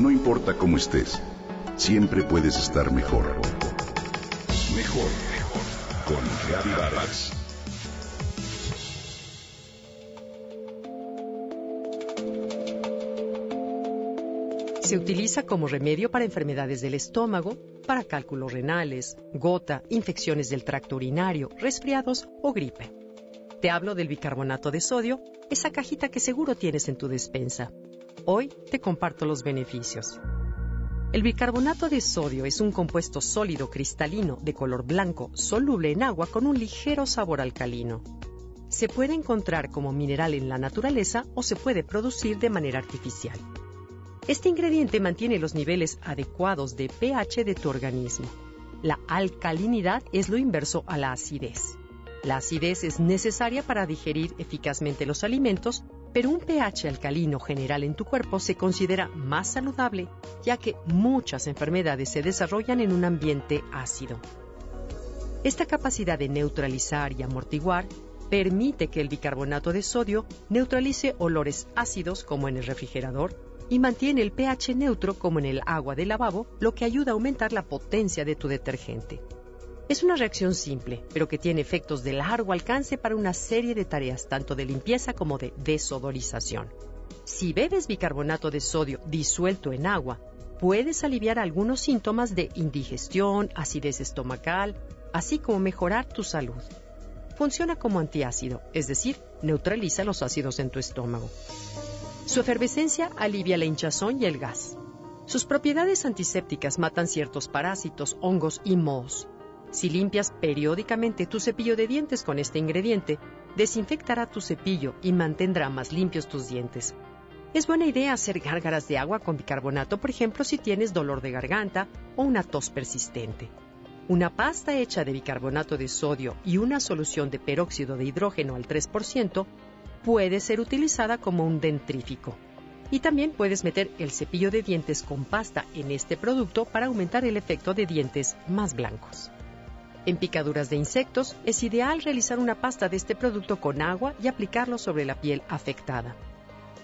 No importa cómo estés, siempre puedes estar mejor. Mejor, mejor. Con Vargas. Se utiliza como remedio para enfermedades del estómago, para cálculos renales, gota, infecciones del tracto urinario, resfriados o gripe. Te hablo del bicarbonato de sodio, esa cajita que seguro tienes en tu despensa. Hoy te comparto los beneficios. El bicarbonato de sodio es un compuesto sólido cristalino de color blanco, soluble en agua con un ligero sabor alcalino. Se puede encontrar como mineral en la naturaleza o se puede producir de manera artificial. Este ingrediente mantiene los niveles adecuados de pH de tu organismo. La alcalinidad es lo inverso a la acidez. La acidez es necesaria para digerir eficazmente los alimentos, pero un pH alcalino general en tu cuerpo se considera más saludable, ya que muchas enfermedades se desarrollan en un ambiente ácido. Esta capacidad de neutralizar y amortiguar permite que el bicarbonato de sodio neutralice olores ácidos como en el refrigerador y mantiene el pH neutro como en el agua de lavabo, lo que ayuda a aumentar la potencia de tu detergente. Es una reacción simple, pero que tiene efectos de largo alcance para una serie de tareas, tanto de limpieza como de desodorización. Si bebes bicarbonato de sodio disuelto en agua, puedes aliviar algunos síntomas de indigestión, acidez estomacal, así como mejorar tu salud. Funciona como antiácido, es decir, neutraliza los ácidos en tu estómago. Su efervescencia alivia la hinchazón y el gas. Sus propiedades antisépticas matan ciertos parásitos, hongos y mohos. Si limpias periódicamente tu cepillo de dientes con este ingrediente, desinfectará tu cepillo y mantendrá más limpios tus dientes. Es buena idea hacer gárgaras de agua con bicarbonato, por ejemplo, si tienes dolor de garganta o una tos persistente. Una pasta hecha de bicarbonato de sodio y una solución de peróxido de hidrógeno al 3% puede ser utilizada como un dentrífico. Y también puedes meter el cepillo de dientes con pasta en este producto para aumentar el efecto de dientes más blancos. En picaduras de insectos, es ideal realizar una pasta de este producto con agua y aplicarlo sobre la piel afectada.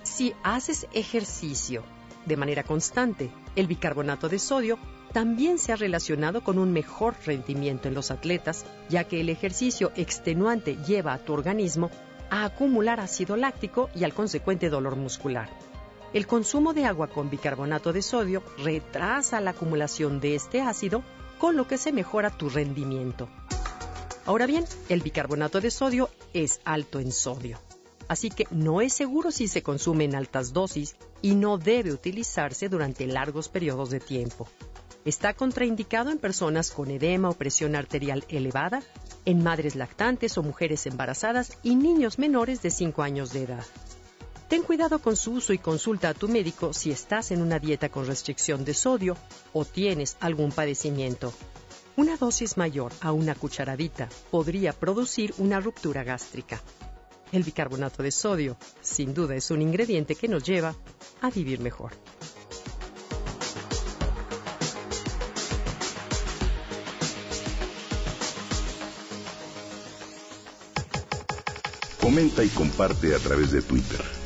Si haces ejercicio de manera constante, el bicarbonato de sodio también se ha relacionado con un mejor rendimiento en los atletas, ya que el ejercicio extenuante lleva a tu organismo a acumular ácido láctico y al consecuente dolor muscular. El consumo de agua con bicarbonato de sodio retrasa la acumulación de este ácido con lo que se mejora tu rendimiento. Ahora bien, el bicarbonato de sodio es alto en sodio, así que no es seguro si se consume en altas dosis y no debe utilizarse durante largos periodos de tiempo. Está contraindicado en personas con edema o presión arterial elevada, en madres lactantes o mujeres embarazadas y niños menores de 5 años de edad. Ten cuidado con su uso y consulta a tu médico si estás en una dieta con restricción de sodio o tienes algún padecimiento. Una dosis mayor a una cucharadita podría producir una ruptura gástrica. El bicarbonato de sodio, sin duda, es un ingrediente que nos lleva a vivir mejor. Comenta y comparte a través de Twitter.